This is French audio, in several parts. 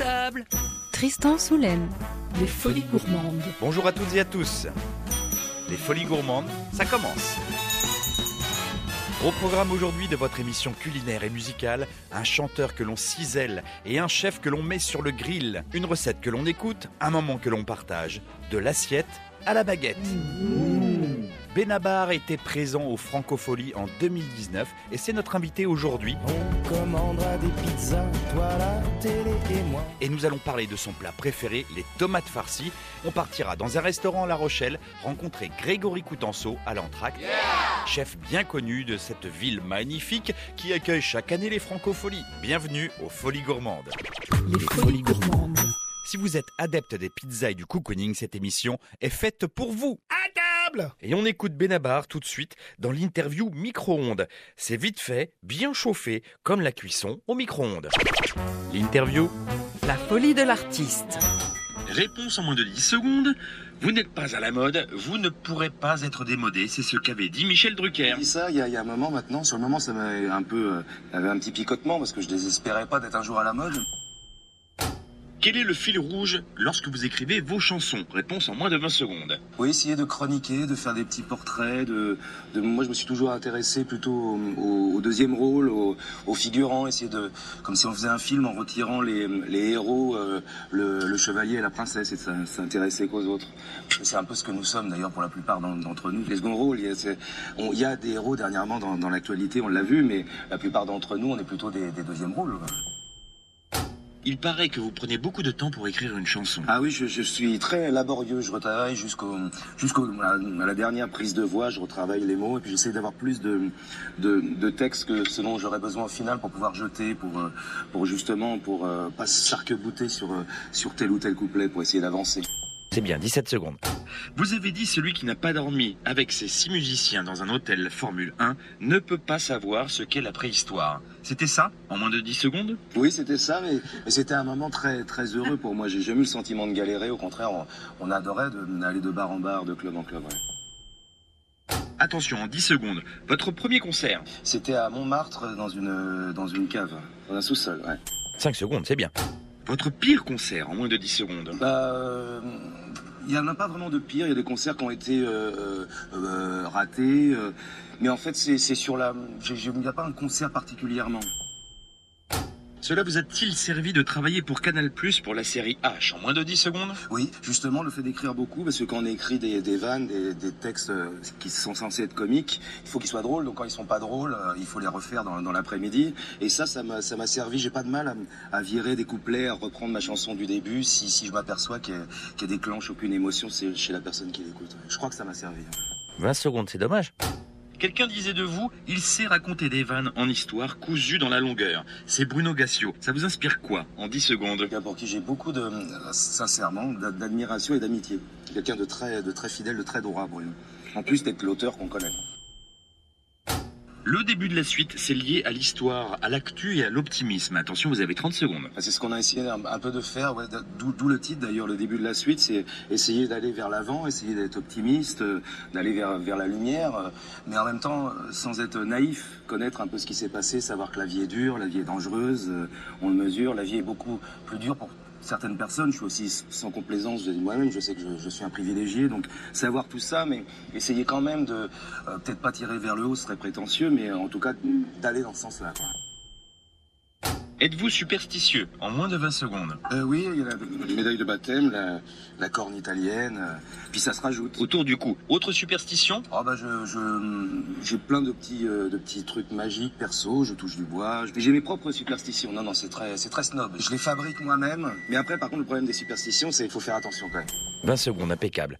table. Tristan Soulaine. Les folies gourmandes. Bonjour à toutes et à tous. Les folies gourmandes, ça commence. Au programme aujourd'hui de votre émission culinaire et musicale, un chanteur que l'on cisèle et un chef que l'on met sur le grill, une recette que l'on écoute, un moment que l'on partage, de l'assiette à la baguette. Benabar était présent au Francofolie en 2019 et c'est notre invité aujourd'hui. On commandera des pizzas, toi la télé et moi. Et nous allons parler de son plat préféré, les tomates farcies. On partira dans un restaurant à La Rochelle rencontrer Grégory Coutenceau à l'entracte, chef bien connu de cette ville magnifique qui accueille chaque année les Francofolies. Bienvenue aux Folies Gourmandes. Les folies gourmandes. Si vous êtes adepte des pizzas et du cocooning, cette émission est faite pour vous. À table Et on écoute Benabar tout de suite dans l'interview micro-ondes. C'est vite fait, bien chauffé, comme la cuisson au micro-ondes. L'interview La folie de l'artiste. Réponse en moins de 10 secondes. Vous n'êtes pas à la mode, vous ne pourrez pas être démodé, c'est ce qu'avait dit Michel Drucker. dit ça il y, a, il y a un moment maintenant. Sur le moment, ça m'avait un peu, euh, avait un petit picotement parce que je désespérais pas d'être un jour à la mode. Quel est le fil rouge lorsque vous écrivez vos chansons? Réponse en moins de 20 secondes. Oui, essayer de chroniquer, de faire des petits portraits. De, de moi, je me suis toujours intéressé plutôt au, au- deuxième rôle, au, au figurant. Essayer de, comme si on faisait un film en retirant les, les héros, euh, le, le chevalier et la princesse, et de s'in- s'intéresser qu'aux autres. C'est un peu ce que nous sommes d'ailleurs pour la plupart d'en- d'entre nous. Les seconds rôles, il y a, on- il y a des héros dernièrement dans, dans l'actualité, on l'a vu, mais la plupart d'entre nous, on est plutôt des, des deuxièmes rôles. Il paraît que vous prenez beaucoup de temps pour écrire une chanson. Ah oui, je, je suis très laborieux. Je retravaille jusqu'au jusqu'au la dernière prise de voix. Je retravaille les mots et puis j'essaie d'avoir plus de, de de textes que ce dont j'aurais besoin au final pour pouvoir jeter, pour euh, pour justement pour euh, pas s'arc-bouter sur euh, sur tel ou tel couplet pour essayer d'avancer. C'est bien, 17 secondes. Vous avez dit celui qui n'a pas dormi avec ses six musiciens dans un hôtel Formule 1 ne peut pas savoir ce qu'est la préhistoire. C'était ça En moins de 10 secondes? Oui, c'était ça, mais, mais c'était un moment très très heureux pour moi. J'ai jamais eu le sentiment de galérer. Au contraire, on, on adorait de- d'aller de bar en bar, de club en club. ouais. Attention, en 10 secondes, votre premier concert. C'était à Montmartre dans une dans une cave, dans un sous-sol. Ouais. 5 secondes, c'est bien. Votre pire concert en moins de 10 secondes. Bah, euh, il y en a pas vraiment de pire. Il y a des concerts qui ont été euh, euh, ratés, mais en fait, c'est sur la. Il n'y a pas un concert particulièrement. Cela vous a-t-il servi de travailler pour Canal Plus pour la série H en moins de 10 secondes? Oui, justement, le fait d'écrire beaucoup, parce que quand on écrit des, des vannes, des, des textes euh, qui sont censés être comiques, il faut qu'ils soient drôles. Donc quand ils sont pas drôles, euh, il faut les refaire dans, dans l'après-midi. Et ça, ça m'a servi. J'ai pas de mal à, virer des couplets, à reprendre ma chanson du début, si, si je m'aperçois qu'elle qu'elle déclenche aucune émotion c'est chez la personne qui l'écoute. Je crois que ça m'a servi. 20 secondes, c'est dommage. Quelqu'un disait de vous, il sait raconter des vannes en histoire cousues dans la longueur. C'est Bruno Gassio. Ça vous inspire quoi en 10 secondes? Quelqu'un pour qui j'ai beaucoup de, sincèrement, d'a- d'admiration et d'amitié. Quelqu'un de très, de très fidèle, de très droit, Bruno. En plus d'être l'auteur qu'on connaît. Le début de la suite, c'est lié à l'histoire, à l'actu et à l'optimisme. Attention, vous avez 30 secondes. Enfin, C'est ce qu'on a essayé un, peu de faire, d'où le titre d'ailleurs, le début de la suite, c'est essayer d'aller vers l'avant, essayer d'être optimiste, euh, d'aller vers, la lumière, euh, mais en même temps, euh, sans être naïf, connaître un peu ce qui s'est passé, savoir que la vie est dure, la vie est dangereuse, on le mesure, la vie est beaucoup plus dure pour certaines personnes, je suis aussi sans complaisance, je moi-même, je sais que je, je suis un privilégié, donc savoir tout ça, mais essayer quand même de, euh, peut-être pas tirer vers le haut, ce serait prétentieux, mais en tout cas d'aller dans ce sens-là. Êtes-vous superstitieux? En moins de 20 secondes Euh, oui, il y a la médaille de baptême, la, la corne italienne, euh, puis ça se rajoute. Autour du cou. Autre superstition? Oh bah je, je- j'ai plein de petits, euh, de petits trucs magiques perso, je touche du bois, j'ai mes propres superstitions. Non, non, c'est très, c'est très snob. Je les fabrique moi-même, mais après, par contre, le problème des superstitions, c'est qu'il faut faire attention quand même. 20 secondes, impeccable.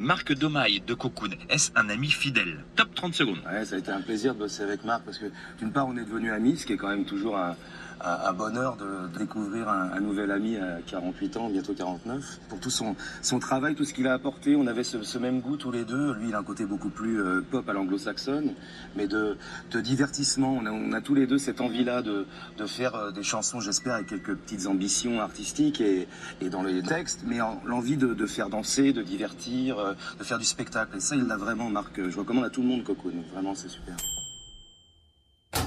Marc Domaille de Cocoon, est-ce un ami fidèle? Top 30 secondes. Ouais, ça a été un plaisir de bosser avec Marc parce que d'une part, on est devenus amis, ce qui est quand même toujours un, un- un bonheur de, découvrir un, nouvel ami à 48 ans, bientôt 49. Pour tout son, son travail, tout ce qu'il a apporté, on avait ce, ce même goût tous les deux. Lui, il a un côté beaucoup plus euh, pop à l'anglo-saxonne, mais de, de divertissement. On a, on a tous les deux cette envie-là de, de faire euh, des chansons, j'espère, avec quelques petites ambitions artistiques et, et dans les textes, mais en- l'envie de, de faire danser, de divertir, euh, de faire du spectacle. Et ça, il l'a vraiment, Marc. Je recommande à tout le monde Cocoon. Vraiment, c'est super.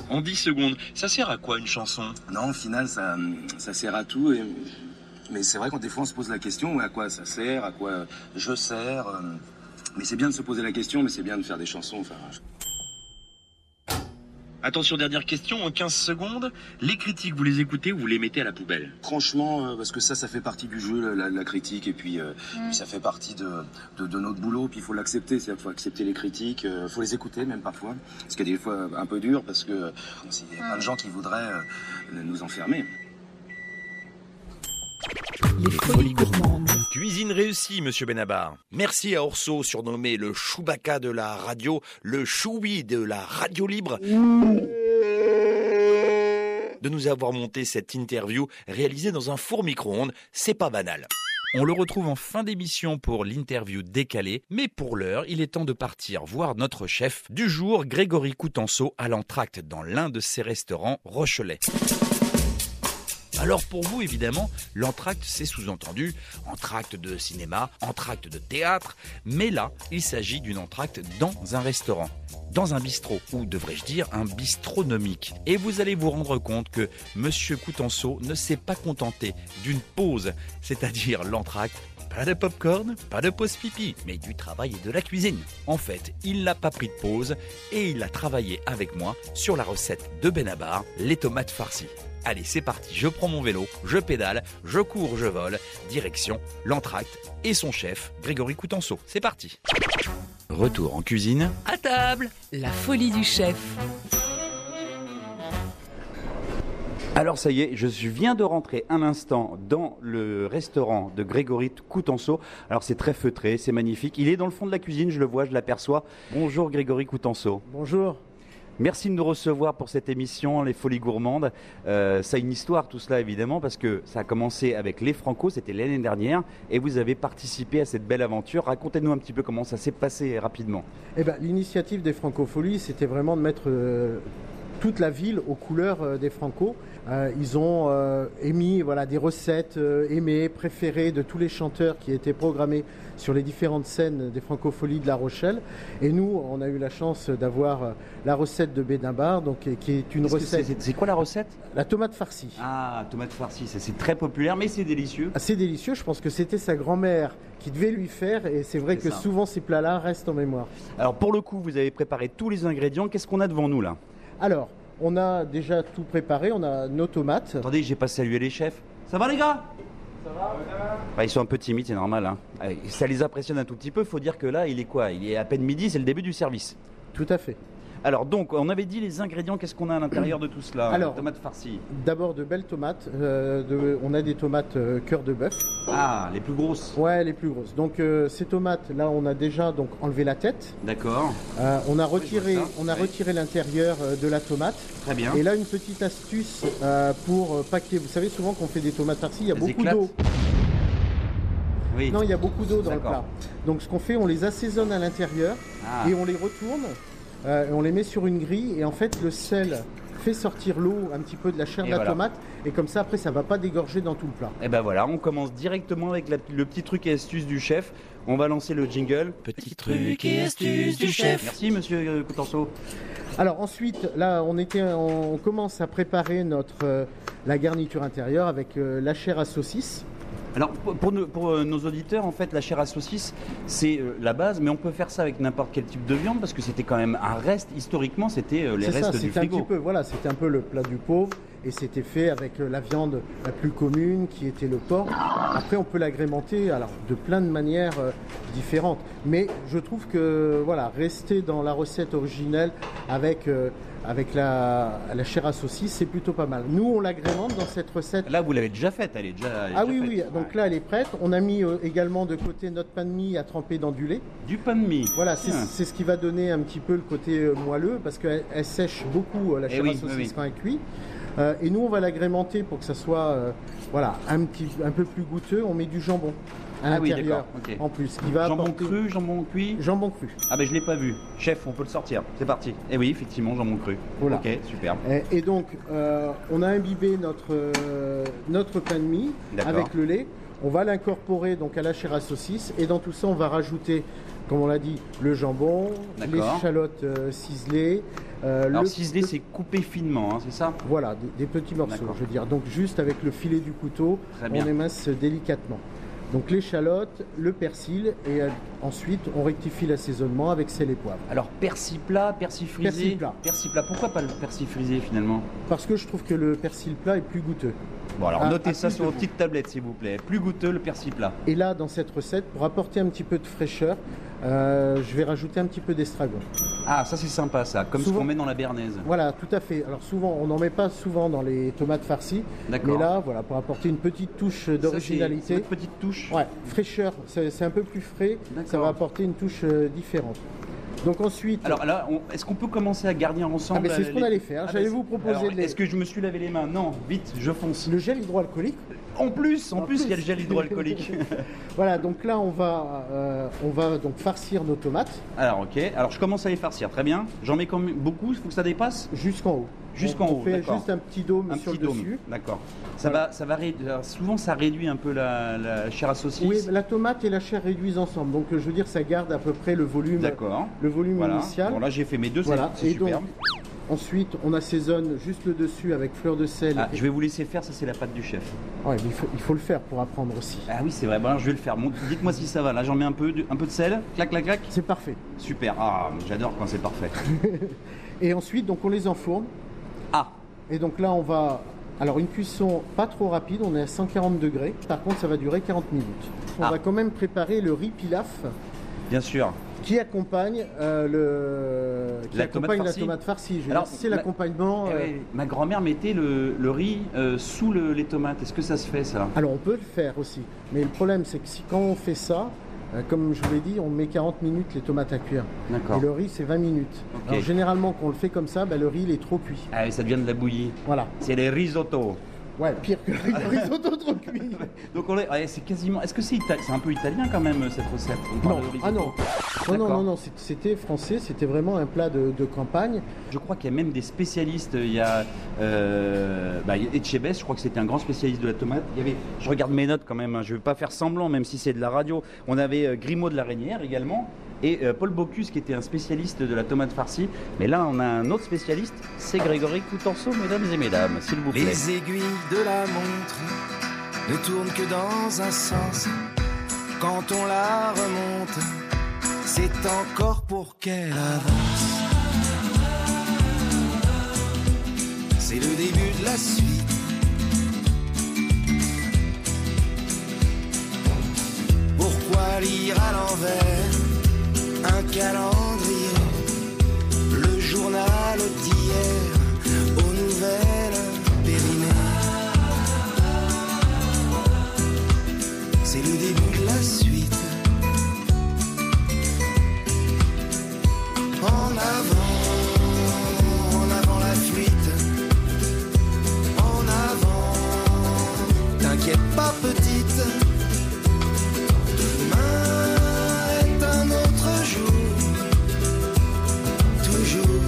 En 10 secondes, ça sert à quoi une chanson? Non, au final, ça, ça sert à tout. Mais c'est vrai qu'on des on se pose la question à quoi ça sert, à quoi je sers. euh, Mais c'est bien de se poser la question, mais c'est bien de faire des chansons. Attention, dernière question, en 15 secondes, les critiques, vous les écoutez ou vous les mettez à la poubelle? Franchement, euh, parce que ça, ça fait partie du jeu, la, la critique, et puis, euh, puis ça fait partie de, de, de notre boulot, puis il faut l'accepter, c'est-à-dire qu'il faut accepter les critiques, il faut les écouter même parfois, ce qui est des fois un peu dur, parce que euh, il y a plein de gens qui voudraient euh, nous enfermer. Les folies gourmandes. Cuisine réussie, monsieur Benabar. Merci à Orso, surnommé le Chewbacca de la radio, le Choui de la radio libre, de nous avoir monté cette interview réalisée dans un four micro-ondes. C'est pas banal. On le retrouve en fin d'émission pour l'interview décalée, mais pour l'heure, il est temps de partir voir notre chef du jour, Grégory Coutenceau, à l'entracte dans l'un de ses restaurants Rochelais. Alors pour vous, évidemment, l'entracte, c'est sous-entendu entracte de cinéma, entracte de théâtre, mais là, il s'agit d'une entracte dans un restaurant, dans un bistrot, ou devrais-je dire un bistronomique. Et vous allez vous rendre compte que Monsieur Coutenceau ne s'est pas contenté d'une pause, c'est-à-dire l'entracte pas de popcorn, pas de pause pipi, mais du travail et de la cuisine. En fait, il n'a pas pris de pause et il a travaillé avec moi sur la recette de Benabar, les tomates farcies. Allez, c'est parti, je prends mon vélo, je pédale, je cours, je vole, direction l'entracte et son chef, Grégory Coutenceau. C'est parti. Retour en cuisine. À table La folie du chef. Alors ça y est, je viens de rentrer un instant dans le restaurant de Grégory Coutenceau. Alors c'est très feutré, c'est magnifique. Il est dans le fond de la cuisine, je le vois, je l'aperçois. Bonjour Grégory Coutenceau. Bonjour. Merci de nous recevoir pour cette émission Les Folies Gourmandes. Euh, ça a une histoire tout cela évidemment parce que ça a commencé avec les Franco, c'était l'année dernière, et vous avez participé à cette belle aventure. Racontez-nous un petit peu comment ça s'est passé rapidement. Eh ben, L'initiative des Francopholies, c'était vraiment de mettre euh, toute la ville aux couleurs euh, des Franco. Ils ont émis voilà, des recettes aimées, préférées de tous les chanteurs qui étaient programmés sur les différentes scènes des Francopholies de La Rochelle. Et nous, on a eu la chance d'avoir euh, la recette de Bédimbar, donc, qui- est une recette, c'est- C'est quoi la recette? La tomate farcie. Ah, tomate farcie, c'est très populaire mais c'est délicieux. Assez délicieux, je pense que c'était sa grand-mère qui devait lui faire, et c'est vrai C'est que ça. souvent ces plats-là restent en mémoire. Alors pour le coup, vous avez préparé tous les ingrédients. Qu'est-ce qu'on a devant nous là? Alors, on a déjà tout préparé, on a nos tomates. Attendez, j'ai pas salué les chefs. Ça va les gars? Bah, Ils sont un peu timides, c'est normal. hein. Ça les impressionne un tout petit peu. Faut dire que là, il est quoi? Il est à peine midi, c'est le début du service. Tout à fait. Alors donc, on avait dit les ingrédients. Qu'est-ce qu'on a à l'intérieur de tout cela Alors- tomate farcie. D'abord de belles tomates. euh, de- on a des tomates euh, cœur de bœuf. Ah, les plus grosses. Ouais, les plus grosses. Donc euh, ces tomates, là, on a déjà donc enlevé la tête. D'accord. On a retiré, je vois ça. on a Oui. retiré l'intérieur de la tomate. Très bien. Et là, une petite astuce pour ait- Vous savez souvent qu'on fait des tomates farcies, il y a Elles beaucoup d'eau. Oui. Non, il y a beaucoup d'eau dans le plat. Donc ce qu'on fait, on les assaisonne à l'intérieur Ah. et on les retourne. Euh, on les met sur une grille et en fait le sel fait sortir l'eau un petit peu de la chair Et de la voilà. tomate et comme ça après ça va pas dégorger dans tout le plat. Et ben voilà, on commence directement avec la- le petit truc et astuce du chef. On va lancer le jingle. Petit truc et astuce du chef. Merci Monsieur euh, Coutenceau. Alors ensuite là on était on commence à préparer notre euh, la garniture intérieure avec euh, la chair à saucisse. Alors pour, pour nos, pour, euh, nos auditeurs, en fait, la chair à saucisse, c'est euh, la base, mais on peut faire ça avec n'importe quel type de viande parce que c'était quand même un reste. Historiquement, c'était euh, les C'est ça, restes du c'était un frigo. petit peu voilà, c'était un peu le plat du pauvre et c'était fait avec la viande la plus commune qui était le porc. Après on peut l'agrémenter alors de plein de manières différentes, mais je trouve que voilà, rester dans la recette originelle avec avec la, la chair à saucisse, c'est plutôt pas mal. Nous, on l'agrémente dans cette recette. Là, vous l'avez déjà faite, elle est déjà. elle est Ah déjà oui, oui, donc là, elle est prête. On a mis euh, également de côté notre pain de mie à tremper dans du lait. Du pain de mie. Voilà, c'est Ah. c'est ce qui va donner un petit peu le côté euh, moelleux parce qu'elle elle sèche beaucoup euh, la Eh chair oui, à saucisse oui. quand elle cuit. Euh, et nous, on va l'agrémenter pour que ça soit euh, voilà, un, petit, un peu plus goûteux. On met du jambon à Ah oui, l'intérieur ok. en plus. Qui va Jambon apporter- cru, jambon cuit. Jambon cru. Ah ben je l'ai pas vu. Chef, on peut le sortir. C'est parti. Eh oui, effectivement, jambon cru. Voilà. Ok, super. Et, et donc, euh, on a imbibé notre, euh, notre pain de mie avec le lait. On va l'incorporer donc à la chair à saucisse et dans tout ça, on va rajouter, comme on l'a dit, le jambon, les échalotes euh, ciselées. euh, Alors le- ciselé, c'est coupé finement, hein, c'est ça Voilà, des, des petits morceaux, je veux dire. Donc juste avec le filet du couteau, on émince délicatement. Donc l'échalote, le persil et euh, ensuite on rectifie l'assaisonnement avec sel et poivre. Alors persil plat, persil frisé Persil plat. Persil plat. Pourquoi pas le persil frisé finalement? Parce que je trouve que le persil plat est plus goûteux. Bon alors Ah, notez à ça sur vos petites tablettes s'il vous plaît. Plus goûteux le persil plat. Et là, dans cette recette, pour apporter un petit peu de fraîcheur, euh, je vais rajouter un petit peu d'estragon. Ah ça c'est sympa ça, comme ce qu'on met dans la béarnaise. Voilà, tout à fait. Alors souvent, on n'en met pas souvent dans les tomates farcies, D'accord. mais là, voilà, pour apporter une petite touche d'originalité. votre petite touche. Ouais, fraîcheur, c'est un peu plus frais, ça va apporter une touche euh, différente. Donc ensuite, Alors là, est-ce qu'on peut commencer à garnir ensemble Ah, mais c'est ce qu'on allait faire. Ah, J'allais vous proposer de les- Est-ce que je me suis lavé les mains Non, vite, je fonce. le gel hydroalcoolique. En plus, en, En plus, il y a le gel hydroalcoolique. Voilà, donc là, on va, euh, on va donc farcir nos tomates alors ok, alors je commence à les farcir, très bien. J'en mets quand même beaucoup, il faut que ça dépasse? Jusqu'en haut. Jusqu'en haut, On fait juste un petit dôme Un sur petit le dôme, dessus. d'accord. Ça Voilà. va, ça va réduire. Souvent, ça réduit un peu la, la chair à saucisse. Oui, la tomate et la chair réduisent ensemble. Donc, je veux dire, ça garde à peu près le volume, D'accord. le volume Voilà. initial. Bon là, j'ai fait mes deux. Voilà. C'est superbe. donc, ensuite, on assaisonne juste le dessus avec fleur de sel. Ah, je vais vous laisser faire. Ça, c'est la pâte du chef. Ouais, mais il, faut, il faut le faire pour apprendre aussi. Ah oui, c'est vrai. Bon, alors, je vais le faire. Bon, Dites-moi si ça va. Là, j'en mets un peu, de, un peu de sel. Clac, clac, clac. C'est parfait. Super. Ah, j'adore quand c'est parfait. Et ensuite, donc, on les enfourne. Et donc là, on va. Alors, une cuisson pas trop rapide, on est à 140 degrés. Par contre, ça va durer 40 minutes. On Ah. va quand même préparer le riz pilaf bien sûr. qui accompagne euh, le qui La tomate accompagne la farcie. tomate farcie. C'est l'accompagnement. Eh euh, Ma grand-mère mettait le, le riz euh, sous le- les tomates. Est-ce que ça se fait ça? Alors on peut le faire aussi, mais le problème c'est que si quand on fait ça, comme je vous l'ai dit, on met 40 minutes les tomates à cuire. D'accord. Et le riz c'est 20 minutes. Ok. Alors généralement quand on le fait comme ça, bah, le riz il est trop cuit. Ah, oui, ça devient de la bouillie. Voilà. C'est les risotto. Ouais, pire que le risotto trop cuit. Donc on est, c'est quasiment. Est-ce que c'est ita- c'est un peu italien quand même cette recette Non, ah non. Non, non, non, non, c'était français, c'était vraiment un plat de, de campagne. Je crois qu'il y a même des spécialistes. Il y a euh, bah, Etchebest, je crois que c'était un grand spécialiste de la tomate. Il y avait, je regarde mes notes quand même, hein, je ne vais pas faire semblant, même si c'est de la radio. On avait euh, Grimaud de la Reynière également. Et euh, Paul Bocuse qui était un spécialiste de la tomate farcie. Mais là, on a un autre spécialiste, c'est Grégory Coutenceau, mesdames et mesdames, s'il vous plaît. Les aiguilles de la montre ne tournent que dans un sens. Quand on la remonte, c'est encore pour qu'elle avance. C'est le début de la suite. Pourquoi lire à l'envers un calendrier? Le journal d'hier C'est le début de la suite. En avant, en avant la fuite. En avant, t'inquiète pas petite. Demain est un autre jour. Toujours.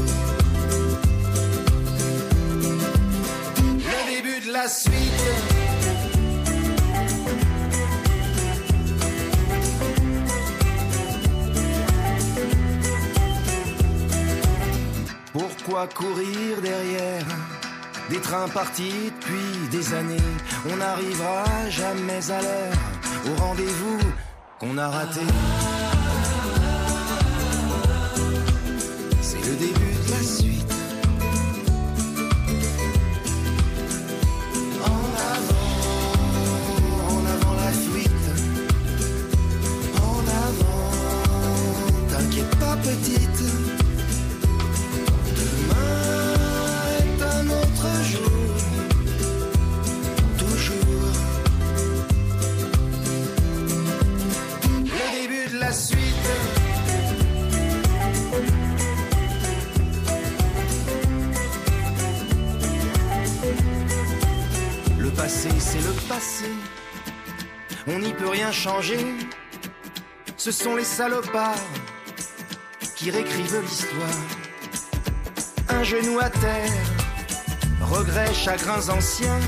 Le début de la suite. Courir derrière des trains partis depuis des années On n'arrivera jamais à l'heure au rendez-vous qu'on a raté. C'est le début de la suite. En Ce sont les salopards qui réécrivent l'histoire un genou à terre, regrets, chagrins anciens,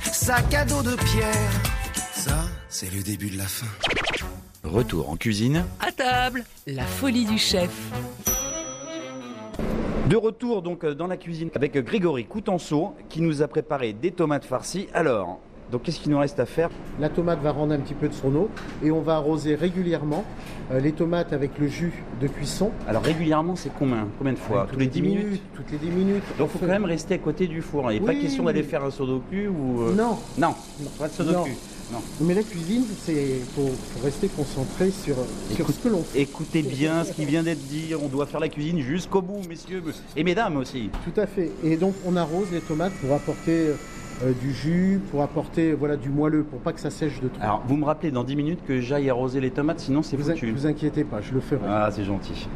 sac à dos de pierre, ça c'est le début de la fin. Retour en cuisine. À table, la folie du chef. De retour donc euh, dans la cuisine avec Grégory Coutenceau qui nous a préparé des tomates farcies. Alors, donc qu'est-ce qu'il nous reste à faire? La tomate va rendre un petit peu de son eau et on va arroser régulièrement euh, les tomates avec le jus de cuisson. Alors régulièrement, c'est combien? Combien de fois? Tous les 10 minutes? Toutes les 10 minutes. Donc il faut quand même rester à côté du four. Il n'est pas Oui, question oui, d'aller faire un sudoku ou... euh, Non, Non, pas de sudoku. Non. mais la cuisine, c'est faut, faut rester concentré sur, sur Écoute- ce que l'on fait. Écoutez bien ce qui vient d'être dit. On doit faire la cuisine jusqu'au bout, messieurs et mesdames aussi. Tout à fait. Et donc on arrose les tomates pour apporter euh, du jus, pour apporter voilà du moelleux, pour pas que ça sèche de trop. Alors, vous me rappelez dans 10 minutes que j'aille arroser les tomates, sinon c'est foutu. vous inquiétez pas, je le ferai. Ah, c'est gentil.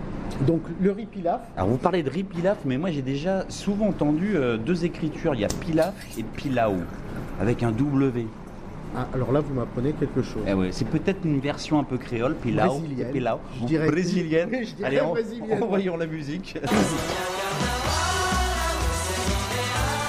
Donc le riz pilaf, Alors, vous parlez de riz pilaf, mais moi j'ai déjà souvent entendu euh, deux écritures. Il y a pilaf et pilau, avec un W. ah, alors là vous m'apprenez quelque chose. Eh ouais, c'est peut-être une version un peu créole, pilau, Brésilienne. et pilau. Je dirais- brésilienne. Je dirais Allez, en- envoyons la musique.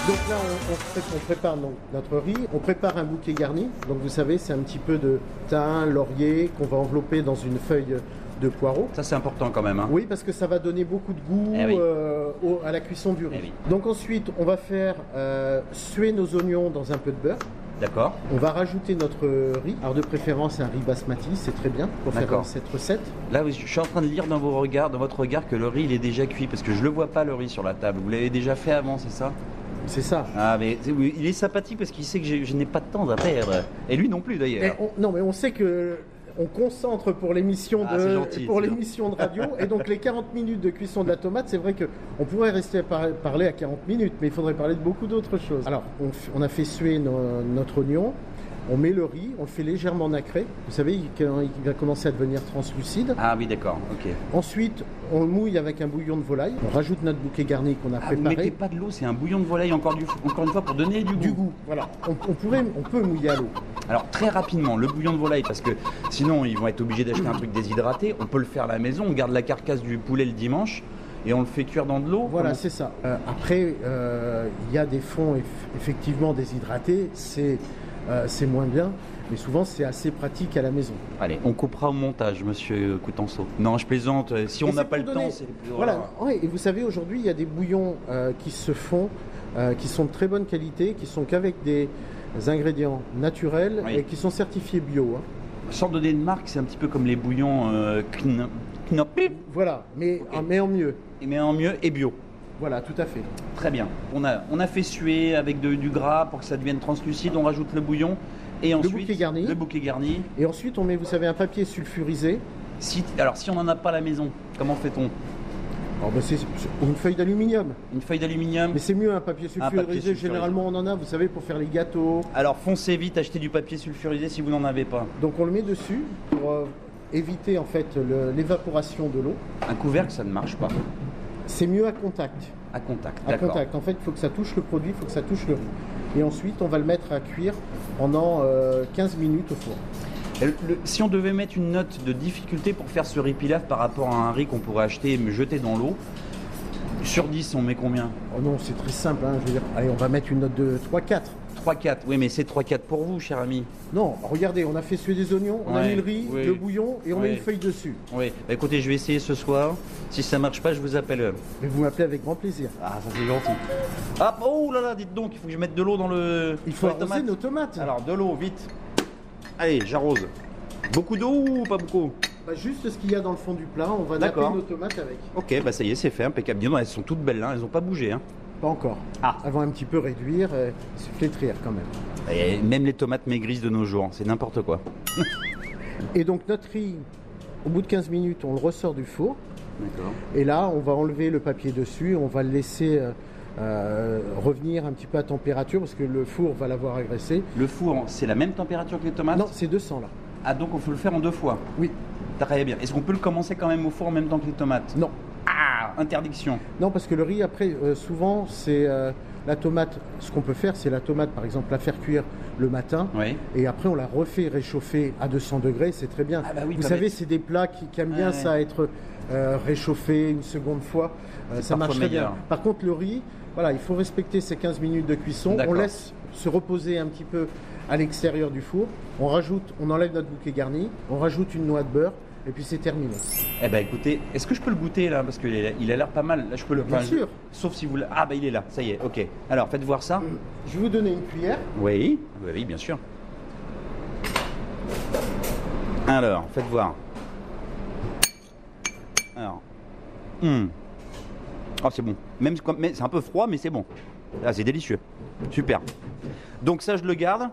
Donc là on, on pré- on prépare donc, notre riz, on prépare un bouquet garni. Donc vous savez c'est un petit peu de thym, laurier qu'on va envelopper dans une feuille de poireau. Ça c'est important quand même. Hein. Oui, parce que ça va donner beaucoup de goût Eh oui. euh, au- à la cuisson du riz. Eh oui. Donc ensuite, on va faire euh, suer nos oignons dans un peu de beurre. D'accord. On va rajouter notre riz. Alors de préférence un riz basmati, c'est très bien pour faire cette recette. Là, oui, je suis en train de lire dans vos regards, dans votre regard, que le riz il est déjà cuit parce que je le vois pas le riz sur la table. Vous l'avez déjà fait avant, c'est ça? C'est ça. Ah, mais il est sympathique parce qu'il sait que je n'ai pas de temps à perdre. Et lui non plus d'ailleurs. on- non, mais on sait que on concentre pour l'émission Ah, de gentil, pour l'émission de radio et donc les 40 minutes de cuisson de la tomate, c'est vrai que on pourrait rester à par- parler à 40 minutes, mais il faudrait parler de beaucoup d'autres choses. Alors, on, a fait suer no- notre oignon. On met le riz, on le fait légèrement nacré. Vous savez, il, va commencer à devenir translucide. Ah oui, d'accord, ok. Ensuite, on le mouille avec un bouillon de volaille. On rajoute notre bouquet garni qu'on a Ah, vous mettez préparé. pas de l'eau, c'est un bouillon de volaille encore, du, encore une fois pour donner du goût. Du goût, voilà. On, on pourrait, on peut mouiller à l'eau. Alors très rapidement, le bouillon de volaille, parce que sinon ils vont être obligés d'acheter un truc déshydraté. On peut le faire à la maison, on garde la carcasse du poulet le dimanche et on le fait cuire dans de l'eau. Voilà, c'est ça. Euh, après, euh, il y a des fonds eff- effectivement déshydratés, c'est euh, c'est moins bien, mais souvent c'est assez pratique à la maison. Allez, on coupera au montage, monsieur Coutenceau. Non, je plaisante. Si Et on n'a pas le donner- temps, c'est plus Voilà. Ouais, et vous savez, aujourd'hui, il y a des bouillons euh, qui se font, euh, qui sont de très bonne qualité, qui sont qu'avec des ingrédients naturels Oui. et qui sont certifiés bio. hein. Sans donner de marque, c'est un petit peu comme les bouillons euh, Kn- Knop, Voilà, mais, mais en mieux. mais en mieux et bio. Voilà, tout à fait. Très bien. On a, on a fait suer avec de- du gras pour que ça devienne translucide. On rajoute le bouillon et ensuite bouquet garni. le bouquet garni. Et ensuite, on met, vous savez, un papier sulfurisé. Si, alors si on n'en a pas à la maison, comment fait-on? Alors, ben, c'est une feuille d'aluminium. Une feuille d'aluminium Mais c'est mieux un papier sulfurisé. papier sulfurisé. Généralement, on en a, vous savez, pour faire les gâteaux. Alors foncez vite, achetez du papier sulfurisé si vous n'en avez pas. Donc, on le met dessus pour euh, éviter en fait l'évaporation de l'eau. Un couvercle, ça ne marche pas. C'est mieux à contact. À contact, À contact. En fait, il faut que ça touche le produit, il faut que ça touche le riz. Et ensuite, on va le mettre à cuire pendant euh, 15 minutes au four. Le- le- si on devait mettre une note de difficulté pour faire ce riz pilaf par rapport à un riz qu'on pourrait acheter et me jeter dans l'eau, sur 10, on met combien? Oh non, c'est très simple. hein, je veux dire, allez, on va mettre une note de 3-4. 3-4. Oui, mais c'est 3-4 pour vous, cher ami. Non, regardez, on a fait suer des oignons, on a Ouais, mis le riz, oui. le bouillon et on met une feuille dessus. Oui. Bah, écoutez, je vais essayer ce soir. Si ça marche pas, je vous appelle. Mais vous m'appelez avec grand plaisir. Ah, ça c'est gentil. Ah, oh là là, dites donc, il faut que je mette de l'eau dans le. Il faut dans les arroser tomates. nos tomates. Alors, de l'eau, vite. Allez, j'arrose. Beaucoup d'eau ou pas beaucoup? Bah, juste ce qu'il y a dans le fond du plat, on va napper D'accord. nos tomates avec. Ok, bah ça y est, c'est fait, impeccable. Dis donc, elles sont toutes belles là, elles n'ont pas bougé. Hein. Pas encore. Ah. Vont un petit peu réduire, euh, se flétrir quand même. Et même les tomates maigrissent de nos jours, c'est n'importe quoi. Et donc notre riz, au bout de 15 minutes, on le ressort du four. D'accord. Et là, on va enlever le papier dessus, on va le laisser euh, euh, revenir un petit peu à température parce que le four va l'avoir agressé. Le four, c'est la même température que les tomates? Non, c'est 200 là. Ah, donc on faut le faire en deux fois? Oui. Très bien. Est-ce qu'on peut le commencer quand même au four en même temps que les tomates? Non. Ah, interdiction. Non, parce que le riz, après, euh, souvent, c'est euh, la tomate. Ce qu'on peut faire, c'est la tomate, par exemple, la faire cuire le matin. Oui. Et après, on la refait réchauffer à 200 degrés, c'est très bien. Ah bah oui, Vous savez, c'est des plats qui, qui aiment bien Ouais, ça, être euh, réchauffés une seconde fois. Euh, ça marche très bien. Par contre, le riz, Voilà, il faut respecter ces 15 minutes de cuisson. On laisse se reposer un petit peu à l'extérieur du four. On rajoute, on enlève notre bouquet garni, on rajoute une noix de beurre et puis c'est terminé. Eh ben écoutez, est-ce que je peux le goûter là? Parce qu'il a l'air pas mal. Là, je peux le. Bien enfin, sûr. je- Sauf si vous. le- Ah bah il est là. Ça y est. Ok. Alors faites voir ça. Je vais vous donner une cuillère. Oui. Oui, bien sûr. Alors, faites voir. Alors. Hum. Oh, c'est bon. Même c'est un peu froid, mais c'est bon. Ah, c'est délicieux. Super. Donc ça, je le garde.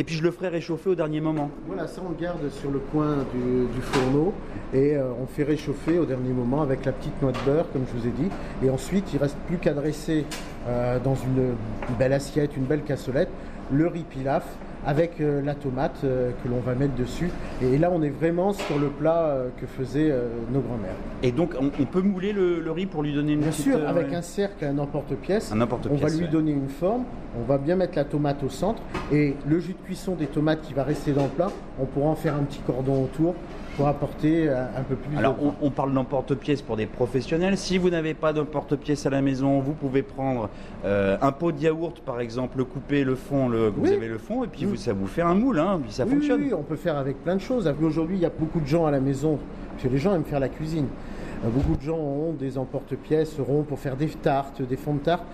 Et puis je le ferai réchauffer au dernier moment. Voilà, ça on le garde sur le coin du, fourneau et euh, on fait réchauffer au dernier moment avec la petite noix de beurre, comme je vous ai dit. Et ensuite, il reste plus qu'à dresser euh, dans une, une belle assiette, une belle cassolette, le riz pilaf avec euh, la tomate euh, que l'on va mettre dessus. Et là, on est vraiment sur le plat euh, que faisaient nos grands-mères. Et donc, on, on peut mouler le, le riz pour lui donner une Bien petite, sûr, avec ouais. un cercle, un emporte-pièce. Un emporte-pièce, On va lui ouais. donner une forme. On va bien mettre la tomate au centre. Et le jus de cuisson des tomates qui va rester dans le plat, on pourra en faire un petit cordon autour pour apporter euh, un peu plus Alors, de... on, on parle d'emporte-pièce pour des professionnels. Si vous n'avez pas d'emporte-pièce à la maison, vous pouvez prendre euh, un pot de yaourt, par exemple, le couper, le fond, le, vous Oui. avez le fond, et puis Mm. vous, ça vous fait un moule, hein, puis ça Oui, fonctionne. Oui, on peut faire avec plein de choses. Aujourd'hui, il y a beaucoup de gens à la maison, parce que les gens aiment faire la cuisine. Euh, Beaucoup de gens ont des emporte-pièces ronds pour faire des tartes, des fonds de tarte.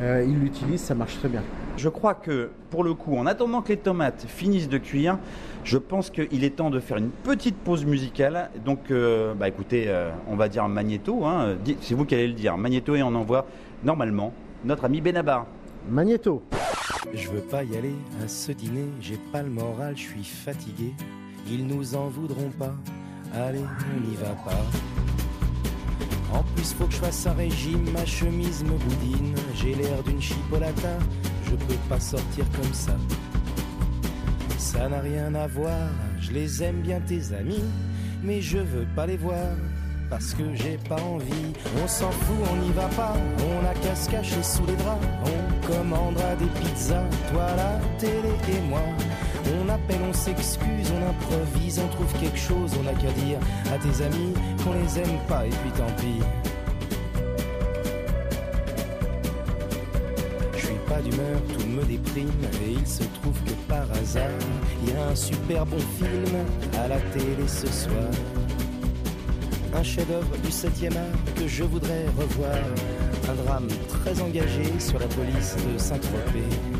Euh, ils l'utilisent, ça marche très bien. Je crois que, pour le coup, en attendant que les tomates finissent de cuire, je pense qu'il est temps de faire une petite pause musicale. Donc, euh, bah écoutez, euh, on va dire Magnéto, hein, c'est vous qui allez le dire, Magnéto, et on envoie normalement notre ami Benabar. Magnéto. Je veux pas y aller à ce dîner, j'ai pas le moral, je suis fatigué. Ils nous en voudront pas, allez, on n'y va pas. Plus, faut que je fasse un régime, ma chemise me boudine. J'ai l'air d'une chipolata, je peux pas sortir comme ça. Ça n'a rien à voir, je les aime bien tes amis, mais je veux pas les voir. Parce que j'ai pas envie, on s'en fout, on n'y va pas, on a qu'à se cacher sous les draps, on commandera des pizzas, toi la télé et moi. On appelle, on s'excuse, on improvise, on trouve quelque chose, on a qu'à dire à tes amis qu'on les aime pas et puis tant pis. Je suis pas d'humeur, tout me déprime et il se trouve que par hasard, il y a un super bon film à la télé ce soir. Un chef-d'œuvre du 7e art que je voudrais revoir. Un drame très engagé sur la police de Saint-Tropez.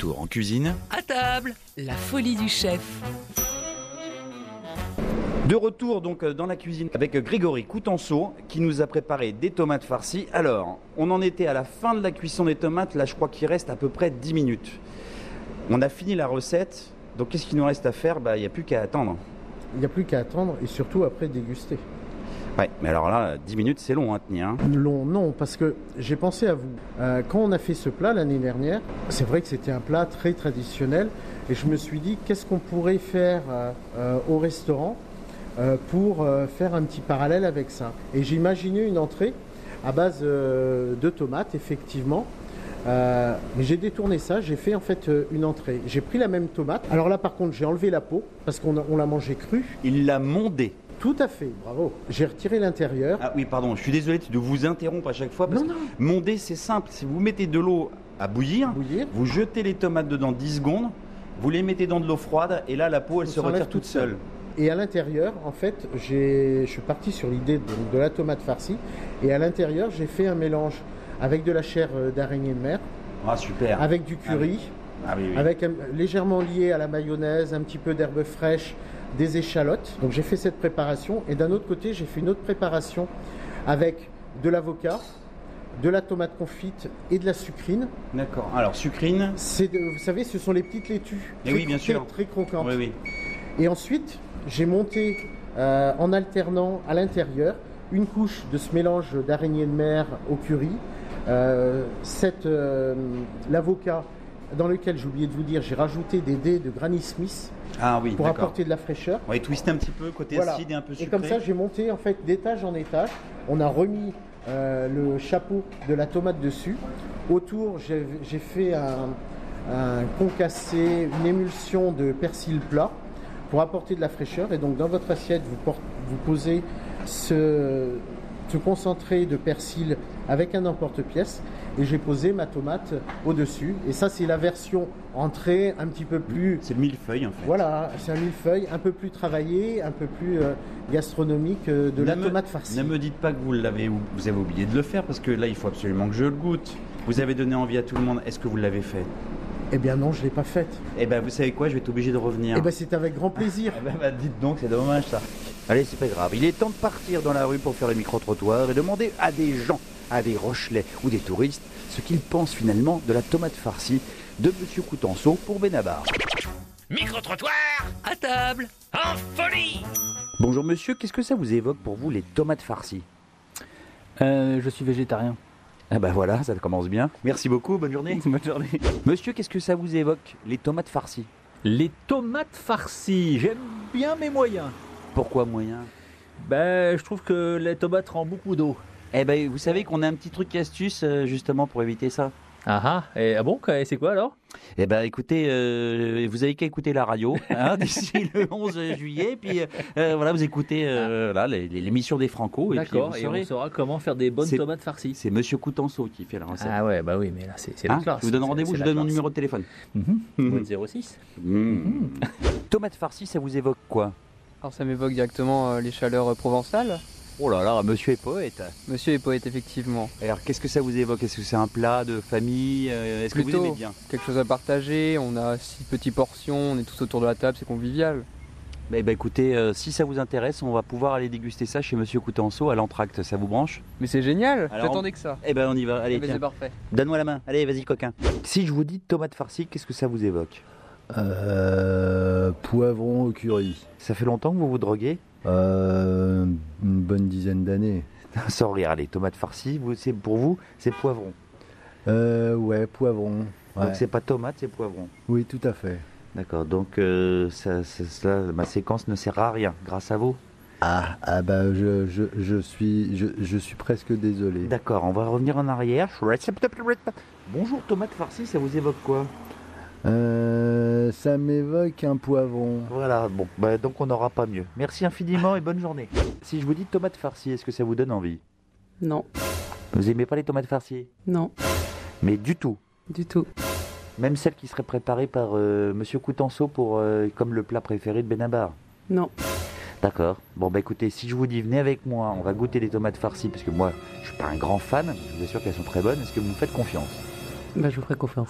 Retour en cuisine. À table, la folie du chef. De retour donc euh, dans la cuisine avec Grégory Coutenceau qui nous a préparé des tomates farcies. Alors, on en était à la fin de la cuisson des tomates, là je crois qu'il reste à peu près 10 minutes. On a fini la recette, donc qu'est-ce qu'il nous reste à faire? Bah, Il n'y a plus qu'à attendre. Il n'y a plus qu'à attendre et surtout après déguster. Ouais, mais alors là, 10 minutes c'est long à tenir. hein. Long, non, parce que j'ai pensé à vous. Euh, quand on a fait ce plat l'année dernière, c'est vrai que c'était un plat très traditionnel et je me suis dit qu'est-ce qu'on pourrait faire euh, euh, au restaurant euh, pour euh, faire un petit parallèle avec ça? Et j'ai imaginé une entrée à base euh, de tomates, effectivement. Euh, mais j'ai détourné ça, j'ai fait en fait euh, une entrée. J'ai pris la même tomate. Alors là, par contre, j'ai enlevé la peau parce qu'on l'a mangée crue. Il l'a mondé. Tout à fait, bravo. J'ai retiré l'intérieur. Ah oui, pardon, je suis désolé de vous interrompre à chaque fois parce Non, que non. monder c'est simple. Si vous mettez de l'eau à bouillir, Bouillir. vous jetez les tomates dedans 10 secondes, vous les mettez dans de l'eau froide et là la peau elle On se retire toute seule. Et à l'intérieur, en fait, je suis parti sur l'idée de, de la tomate farcie. Et à l'intérieur, j'ai fait un mélange avec de la chair euh, d'araignée de mer, Ah super. avec du Ah curry, Ah oui, oui. avec un- légèrement lié à la mayonnaise, un petit peu d'herbe fraîche, des échalotes. Donc j'ai fait cette préparation. Et d'un autre côté, j'ai fait une autre préparation avec de l'avocat, de la tomate confite et de la sucrine. D'accord. Alors, sucrine. C'est, de- vous savez, ce sont les petites laitues. Eh oui, bien très- sûr. Très croquantes. Oui, oui. Et ensuite, j'ai monté euh, en alternant à l'intérieur une couche de ce mélange d'araignée de mer au curry, euh, cette, euh, l'avocat dans lequel j'ai oublié de vous dire, j'ai rajouté des dés de Granny Smith Ah oui, pour apporter de la fraîcheur. On va twister un petit peu, côté Voilà. acide et un peu Et sucré. comme ça, j'ai monté en fait d'étage en étage. On a remis euh, le chapeau de la tomate dessus. Autour, j'ai fait un, un concassé, une émulsion de persil plat pour apporter de la fraîcheur. Et donc, dans votre assiette, vous posez ce, ce concentré de persil avec un emporte-pièce. Et j'ai posé ma tomate au-dessus. Et ça, c'est la version entrée un petit peu plus C'est le millefeuille, en fait. voilà, c'est un millefeuille un peu plus travaillé, un peu plus euh, gastronomique euh, de la me- tomate farcie. Ne me dites pas que vous l'avez, vous avez oublié de le faire parce que là, il faut absolument que je le goûte. Vous avez donné envie à tout le monde. Est-ce que vous l'avez fait? Eh bien non, je ne l'ai pas faite. Eh ben, vous savez quoi? Je vais être obligé de revenir. Eh bien c'est avec grand plaisir. Eh ben, bah, dites donc, c'est dommage ça. Allez, c'est pas grave. Il est temps de partir dans la rue pour faire le micro-trottoir et demander à des gens, à des Rochelais ou des touristes, ce qu'ils pensent finalement de la tomate farcie de Monsieur Coutenceau pour Benabar. Micro-trottoir À table En folie Bonjour monsieur, qu'est-ce que ça vous évoque pour vous les tomates farcies? Euh, je suis végétarien. Ah bah voilà, ça commence bien. Merci beaucoup, bonne journée. Bonne journée. Monsieur, qu'est-ce que ça vous évoque les tomates farcies? Les tomates farcies, j'aime bien mes moyens. Pourquoi moyen? Ben, je trouve que les tomates rendent beaucoup d'eau. Eh ben, vous savez qu'on a un petit truc astuce euh, justement pour éviter ça. Ah ah, et, ah bon, c'est quoi alors? Eh ben, écoutez, euh, vous avez qu'à écouter la radio hein, d'ici le 11 juillet, puis euh, voilà, vous écoutez euh, les- l'émission des Franco, et puis D'accord, vous et saurez. on saura comment faire des bonnes tomates farcies. C'est Monsieur Coutenceau qui fait la recette. Ah ouais, bah oui, mais là c'est c'est Hein? la classe. je vous donne rendez-vous, je la donne mon numéro de téléphone. Mhm. Mhm. Votre 06 Mmh. Tomate farcie, ça vous évoque quoi? Alors ça m'évoque directement euh, les chaleurs euh, provençales. Oh là là, monsieur est poète. Monsieur est poète effectivement. Alors, qu'est-ce que ça vous évoque? Est-ce que c'est un plat de famille euh, Est-ce que vous Plutôt. aimez bien? Quelque chose à partager, on a six petites portions, on est tous autour de la table, c'est convivial. Eh ben, écoutez, euh, si ça vous intéresse, on va pouvoir aller déguster ça chez Monsieur Coutenceau à l'entracte. Ça vous branche? Mais c'est génial, Alors, j'attendais que ça. Eh ben, on y va. Allez, tiens. c'est parfait. Donne-moi la main. Allez, vas-y, coquin. Si je vous dis tomate farcie, qu'est-ce que ça vous évoque? Euh, poivron au curry. Ça fait longtemps que vous vous droguez? Euh, une bonne dizaine d'années. Sans rire, allez, tomate farcie, vous, c'est pour vous, c'est poivron. Euh, ouais, poivron. Ouais. Donc c'est pas tomate, c'est poivron. Oui, tout à fait. D'accord, donc euh, ça, ça- ça- ma séquence ne sert à rien, grâce à vous. Ah, ah bah je, je, je suis je, je suis presque désolé. D'accord, on va revenir en arrière. Bonjour, tomate farcie, ça vous évoque quoi? Euh, ça m'évoque un poivron. Voilà, bon, bah, donc on n'aura pas mieux. Merci infiniment et bonne journée. Si je vous dis tomate farcie, est-ce que ça vous donne envie? Non, Vous aimez pas les tomates farcies? Non, Mais du tout. du tout. Même celles qui seraient préparées par euh, Monsieur Coutenceau pour euh, comme le plat préféré de Benabar? Non. D'accord. Bon bah écoutez, si je vous dis venez avec moi, on va goûter les tomates farcies parce que moi je suis pas un grand fan, je vous assure qu'elles sont très bonnes. Est-ce que vous me faites confiance? Bah, je vous ferai confiance.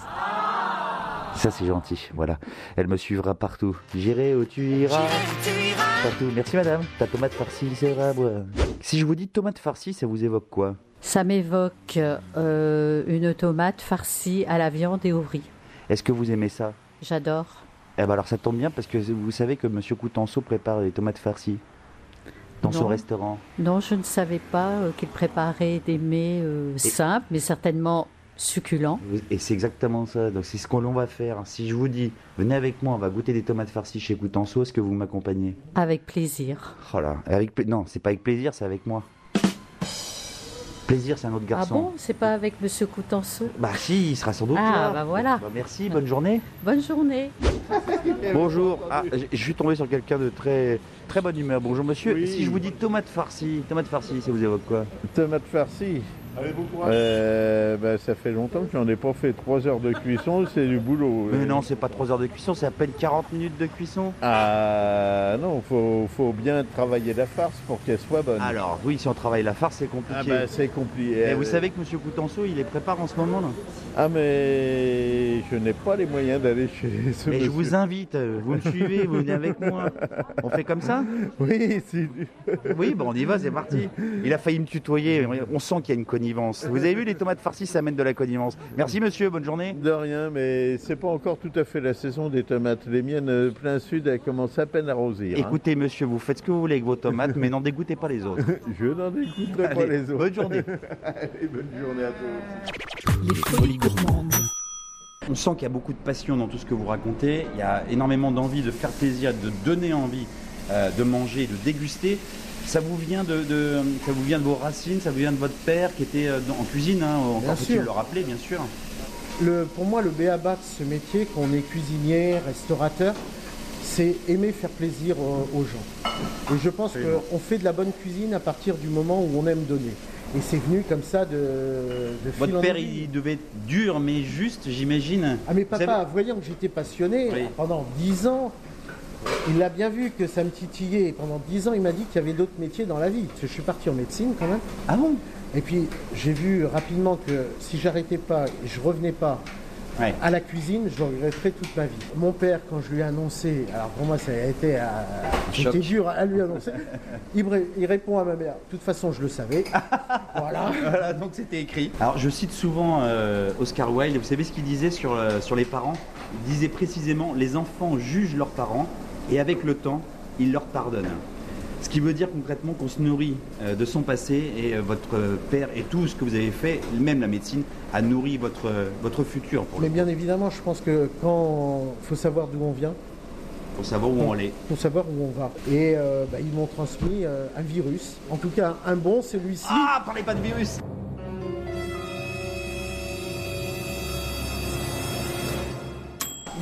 Ça c'est gentil. Voilà. Elle me suivra partout. J'irai où tu iras. Partout. Merci madame. Ta tomate farcie sera moi. Si je vous dis tomate farcie, ça vous évoque quoi? Ça m'évoque euh, une tomate farcie à la viande et au riz. Est-ce que vous aimez ça? J'adore. Eh ben alors ça tombe bien parce que vous savez que Monsieur Coutenceau prépare les tomates farcies dans son restaurant. Non, je ne savais pas euh, qu'il préparait des mets euh, simples, mais certainement succulents. Et c'est exactement ça. Donc c'est ce qu'on va faire. Si je vous dis, venez avec moi, on va goûter des tomates farcies chez Coutenceau, est-ce que vous m'accompagnez? Avec plaisir. Oh là, avec non, c'est pas avec plaisir, c'est avec moi. Plaisir, c'est un autre garçon. Ah bon? C'est pas avec Monsieur Coutenceau? Bah si, il sera sans doute Ah, là. bah voilà. Bah, merci, bonne journée. Bonne journée. Bonjour. Ah, je- je suis tombé sur quelqu'un de très très bonne humeur. Bonjour monsieur. Oui. Si je vous dis tomate farcie, tomate farcie, ça vous évoque quoi? Tomate farcie. Euh, bah, ça fait longtemps que j'en ai pas fait. 3 heures de cuisson, c'est du boulot. Mais non, c'est pas 3 heures de cuisson, c'est à peine 40 minutes de cuisson. Ah non, faut, faut bien travailler la farce pour qu'elle soit bonne. Alors oui, si on travaille la farce, c'est compliqué. Ah bah c'est compliqué. Et vous savez que monsieur Coutenceau, il les prépare en ce moment là Ah mais je n'ai pas les moyens d'aller chez ce Mais je vous invite, vous me suivez, vous venez avec moi. On fait comme ça? Oui, si. Oui, bon, on y va, c'est parti. Il a failli me tutoyer, on sent qu'il y a une connexion connivence. Vous avez vu, les tomates farcies, ça amène de la connivence. Merci monsieur, bonne journée. De rien, mais c'est pas encore tout à fait la saison des tomates. Les miennes, euh, plein sud, elles commencent à peine à rosir. hein. Écoutez monsieur, vous faites ce que vous voulez avec vos tomates, mais n'en dégoûtez pas les autres. Je n'en écouterai pas Allez, les autres. bonne journée. Allez, bonne journée à tous. Les folies gourmandes. On sent qu'il y a beaucoup de passion dans tout ce que vous racontez. Il y a énormément d'envie de faire plaisir, de donner envie euh, de manger, de déguster. Ça vous vient de, de- ça vous vient de vos racines, ça vous vient de votre père qui était euh, dans- en cuisine. Hein, encore faut-il le rappeler, bien sûr. Le, pour moi, le béaba de ce métier, qu'on est cuisinier, restaurateur, c'est aimer faire plaisir aux, aux gens. Et je pense qu'on fait de la bonne cuisine à partir du moment où on aime donner. Et c'est venu comme ça de, de Votre père, il devait être dur, mais juste, j'imagine. Ah mais Vous papa, voyant que j'étais passionné Oui. pendant 10 ans, il l'a bien vu que ça me titillait. Et pendant 10 ans, il m'a dit qu'il y avait d'autres métiers dans la vie. Parce que je suis parti en médecine quand même. Ah bon? Et puis j'ai vu rapidement que si j'arrêtais pas et je revenais pas Ouais. à la cuisine, je regretterais toute ma vie. Mon père, quand je lui ai annoncé, alors pour moi ça a été, euh, choc. c'était dur à lui annoncer, il, ré- il répond à ma mère, de toute façon je le savais. voilà. Voilà, donc c'était écrit. Alors je cite souvent euh, Oscar Wilde, vous savez ce qu'il disait sur, euh, sur les parents? Il disait précisément, les enfants jugent leurs parents et avec le temps, ils leur pardonnent. Ce qui veut dire concrètement qu'on se nourrit euh, de son passé et euh, votre père et tout ce que vous avez fait, même la médecine, a nourri votre, euh, votre futur. Pour Mais bien évidemment, je pense que quand faut savoir d'où on vient, pour savoir où on est. faut savoir où on va. Et euh, bah, ils m'ont transmis euh, un virus, en tout cas un bon, celui-ci. Ah, parlez pas de virus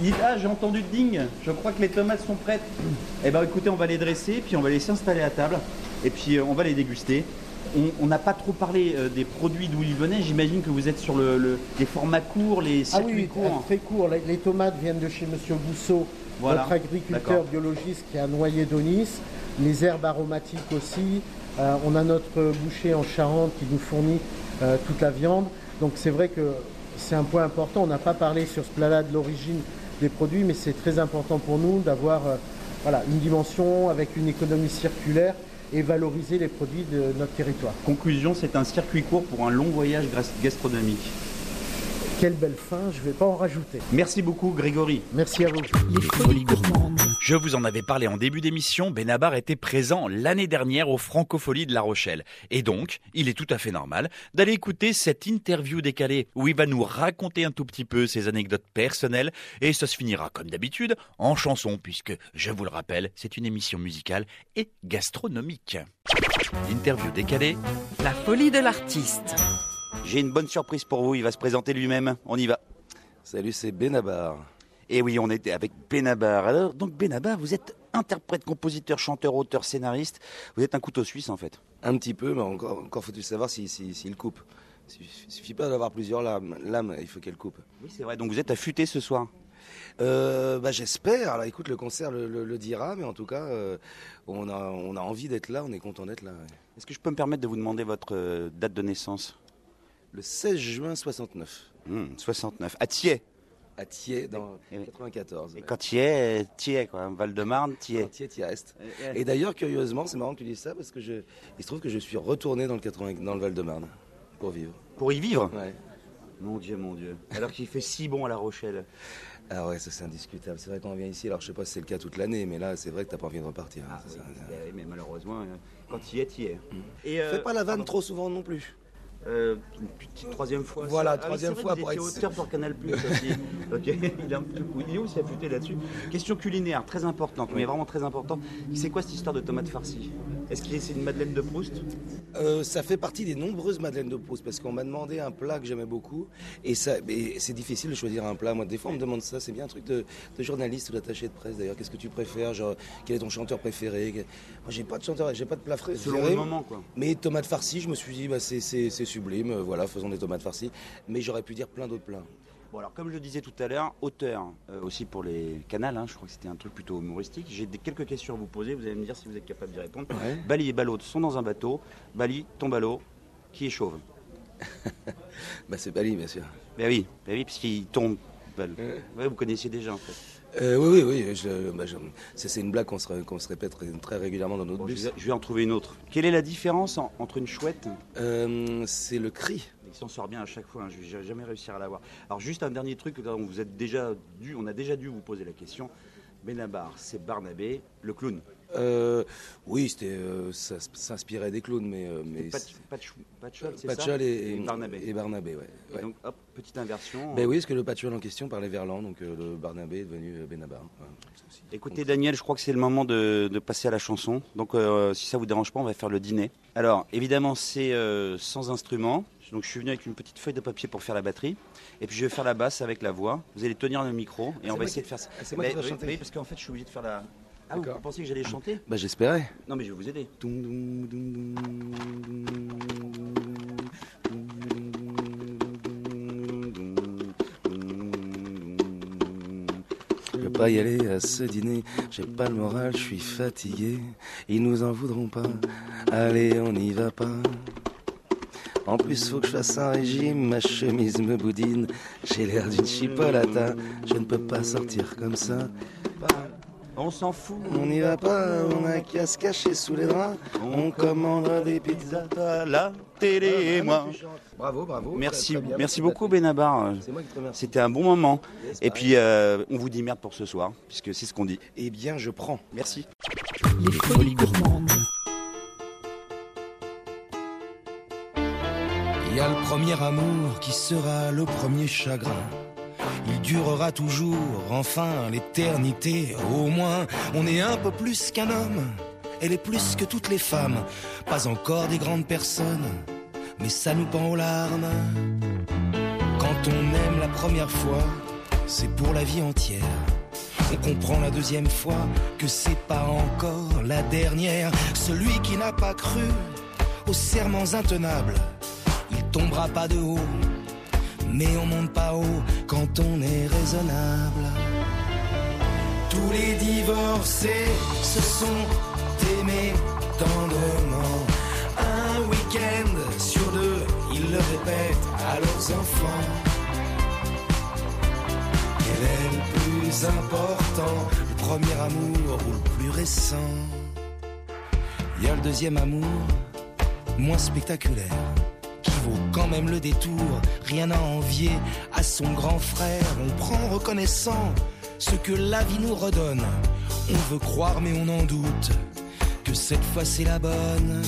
Dites, ah, j'ai entendu ding, je crois que les tomates sont prêtes. Eh ben écoutez, on va les dresser, puis on va les s'installer à table, et puis euh, on va les déguster. On- n'a pas trop parlé euh, des produits d'où ils venaient, j'imagine que vous êtes sur le, le- les formats courts, les Ah circuits oui, courts. très court. Les, les tomates viennent de chez Monsieur Gousseau, Voilà. notre agriculteur biologiste qui a noyé d'Onis. Les herbes aromatiques aussi. Euh, on a notre boucher en Charente qui nous fournit euh, toute la viande. Donc c'est vrai que c'est un point important. On n'a pas parlé sur ce plat-là de l'origine des produits, mais c'est très important pour nous d'avoir euh, une dimension avec une économie circulaire et valoriser les produits de notre territoire. Conclusion, c'est un circuit court pour un long voyage gastronomique. Quelle belle fin, je ne vais pas en rajouter. Merci beaucoup Grégory. Merci à vous. Les folies gourmandes. Je vous en avais parlé en début d'émission, Benabar était présent l'année dernière aux Francopholies de La Rochelle. Et donc, il est tout à fait normal d'aller écouter cette interview décalée où il va nous raconter un tout petit peu ses anecdotes personnelles et ça se finira comme d'habitude en chanson puisque, je vous le rappelle, c'est une émission musicale et gastronomique. Interview décalée, La folie de l'artiste. J'ai une bonne surprise pour vous, il va se présenter lui-même. On y va. Salut, c'est Benabar. Et oui, on était avec Benabar. Alors, donc Benabar, vous êtes interprète, compositeur, chanteur, auteur, scénariste. Vous êtes un couteau suisse en fait. Un petit peu, mais encore, encore faut-il savoir s'il si, s'il coupe. Il suffit pas d'avoir plusieurs lames, lames, il faut qu'elle coupe. Oui, c'est vrai. Donc vous êtes affûté ce soir. Euh, bah, J'espère. Alors écoute, le concert le, le- le dira, mais en tout cas, euh, on, a, on a envie d'être là, on est content d'être là. ouais. Est-ce que je peux me permettre de vous demander votre euh, date de naissance? Le 16 juin 69, Hmm, 69. À Thiers. à Thiers, dans oui. 94. Et quand Thiers, Thiers, quoi. Val-de-Marne, Thiers. Thiers, Thiers Est. Et Et d'ailleurs, curieusement, c'est marrant que tu dises ça, parce que je, il se trouve que je suis retourné dans le, 80 dans le Val-de-Marne pour vivre. Pour y vivre? Ouais. Mon Dieu, mon Dieu. Alors qu'il fait si bon à La Rochelle. Ah ouais, ça c'est indiscutable. C'est vrai qu'on vient ici, alors je sais pas si c'est le cas toute l'année, mais là c'est vrai que t'as pas envie de repartir. hein, ça. Eh oui, mais malheureusement, euh, quand il y est, tu y es. Et, Fais euh, pas la vanne pardon. trop souvent non plus. Euh, une petite troisième fois. Voilà, ça. Ah troisième fois pour être- auteur pour Canal Plus il est un peu il est aussi affûté là-dessus? Question culinaire, très importante, mais vraiment très importante. C'est quoi cette histoire de tomate farcie Est-ce que c'est une Madeleine de Proust? Euh, ça fait partie des nombreuses madeleines de Proust parce qu'on m'a demandé un plat que j'aimais beaucoup et, ça, c'est difficile de choisir un plat. Moi, des fois, on me demande ça. C'est bien un truc de, de journaliste ou d'attaché de presse d'ailleurs. Qu'est-ce que tu préfères? Genre, quel est ton chanteur préféré? Moi, j'ai pas de chanteur, j'ai pas de plat préféré. Selon le moment, quoi. Mais tomates farcies, je me suis dit, bah, c'est sublime. euh, Voilà, faisons des tomates farcies. Mais j'aurais pu dire plein d'autres plats. Bon, alors, comme je le disais tout à l'heure, auteur euh, aussi pour les canals, hein, je crois que c'était un truc plutôt humoristique. J'ai quelques questions à vous poser, vous allez me dire si vous êtes capable d'y répondre. Ouais. Bali et Ballot sont dans un bateau. Bali tombe à l'eau. Qui est chauve Bah, c'est Bali, bien sûr. Ben oui, ben oui, puisqu'il tombe. Bal- Ouais, vous connaissiez déjà en fait. Euh, oui, oui, oui. je- bah, je- c'est c'est une blague qu'on se, répète très, très régulièrement dans notre Bon, bus. vais, je vais en trouver une autre. Quelle est la différence en- entre une chouette Euh, c'est le cri. Il s'en sort bien à chaque fois, hein, je vais jamais réussir à l'avoir. Alors juste un dernier truc, on vous êtes déjà dû, on a déjà dû vous poser la question. Benabar, c'est Barnabé, le clown. Euh, oui, c'était, euh, ça s'inspirait des clowns, mais. euh, mais Pat- Patch- Patchol, c'est Patchol ça et, Et Barnabé. Et Barnabé, ouais. Et ouais. donc hop, petite inversion. Ben oui, parce que le Patchol en question parlait verlan, donc euh, le Barnabé est devenu Benabar. Écoutez Daniel, je crois que c'est le moment de, de passer à la chanson. Donc euh, si ça vous dérange pas, on va faire le dîner. Alors évidemment c'est euh, sans instrument. Donc je suis venu avec une petite feuille de papier pour faire la batterie. Et puis je vais faire la basse avec la voix. Vous allez tenir le micro et c'est on va essayer qui- de faire ça. ah, c'est moi qui Mais dois oui, chanter. oui, parce qu'en fait je suis obligé de faire la... Ah vous, pensiez que j'allais chanter Bah j'espérais. Non mais je vais vous aider. Je peux pas y aller à ce dîner, j'ai pas le moral, je suis fatigué. Ils nous en voudront pas. Allez, on n'y va pas. En plus, faut que je fasse un régime, ma chemise me boudine. J'ai l'air d'une chipolata, je ne peux pas sortir comme ça. On s'en fout. On n'y va pas, on a qu'à se cacher sous les draps. On commandera des pizzas. à la télé et moi. Bravo, bravo. Merci, Très bien, merci beaucoup. Benabar. C'était un bon moment. Yes, Et puis euh, on vous dit merde pour ce soir, puisque c'est ce qu'on dit. Eh bien, je prends. Merci. Les folies gourmandes. Il y a le premier amour qui sera le premier chagrin. Il durera toujours, enfin l'éternité. Au moins, on est un peu plus qu'un homme. Elle est plus que toutes les femmes. Pas encore des grandes personnes, mais ça nous pend aux larmes. Quand on aime la première fois, c'est pour la vie entière. On comprend la deuxième fois que c'est pas encore la dernière. Celui qui n'a pas cru aux serments intenables, il tombera pas de haut. Mais on monte pas haut quand on est raisonnable. Tous les divorcés se sont aimés tendrement. Un week-end sur deux, ils le répètent à leurs enfants. Quel est le plus important Le premier amour ou le plus récent? Il y a le deuxième amour, moins spectaculaire, quand même le détour. Rien à envier à son grand frère. On prend reconnaissant ce que la vie nous redonne. On veut croire mais on en doute que cette fois c'est la bonne.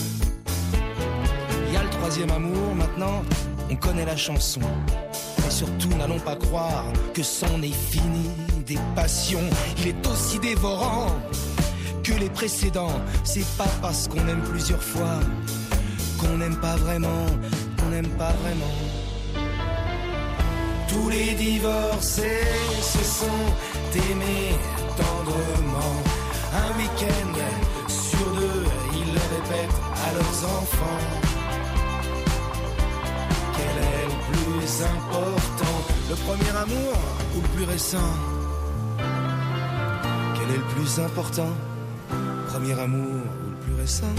Y a le troisième amour maintenant, on connaît la chanson. Et surtout, n'allons pas croire que c'en est fini des passions. Il est aussi dévorant que les précédents. C'est pas parce qu'on aime plusieurs fois qu'on n'aime pas vraiment, qu'on n'aime pas vraiment. Tous les divorcés se sont aimés tendrement. Un week-end sur deux, ils le répètent à leurs enfants. Quel est le plus important? Le premier amour ou le plus récent? Quel est le plus important? Premier amour ou le plus récent?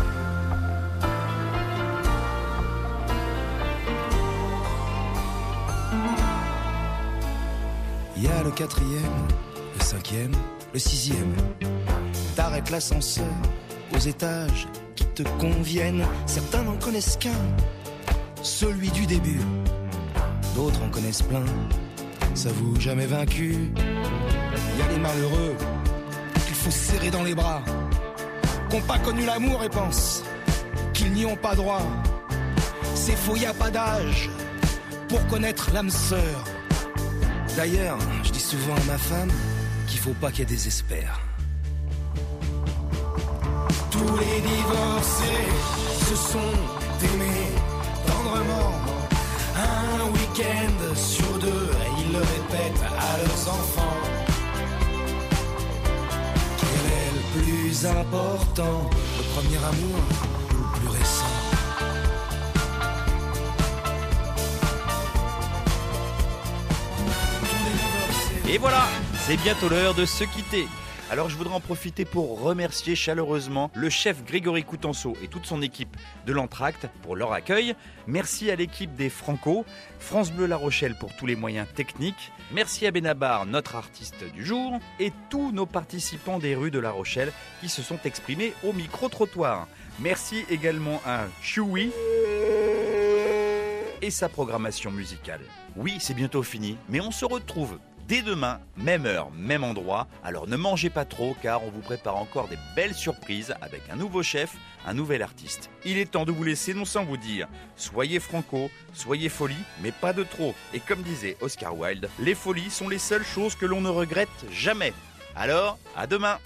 Il y a le quatrième, le cinquième, le sixième. T'arrêtes l'ascenseur aux étages qui te conviennent. Certains n'en connaissent qu'un, celui du début. D'autres en connaissent plein, s'avouent jamais vaincus. Il y a les malheureux qu'il faut serrer dans les bras, qui n'ont pas connu l'amour et pensent qu'ils n'y ont pas droit. C'est faux, y a pas d'âge pour connaître l'âme sœur. D'ailleurs, je dis souvent à ma femme qu'il faut pas qu'elle désespère. Tous les divorcés se sont aimés tendrement. Un week-end sur deux, ils le répètent à leurs enfants. Quel est le plus important? Le premier amour? Et voilà, c'est bientôt l'heure de se quitter. Alors je voudrais en profiter pour remercier chaleureusement le chef Grégory Coutenceau et toute son équipe de l'Entracte pour leur accueil. Merci à l'équipe des Franco, France Bleu La Rochelle pour tous les moyens techniques. Merci à Benabar, notre artiste du jour, et tous nos participants des rues de La Rochelle qui se sont exprimés au micro-trottoir. Merci également à Chewy et sa programmation musicale. Oui, c'est bientôt fini, mais on se retrouve dès demain, même heure, même endroit. Alors ne mangez pas trop car on vous prépare encore des belles surprises avec un nouveau chef, un nouvel artiste. Il est temps de vous laisser non sans vous dire soyez franco, soyez folie, mais pas de trop. Et comme disait Oscar Wilde, les folies sont les seules choses que l'on ne regrette jamais. Alors, à demain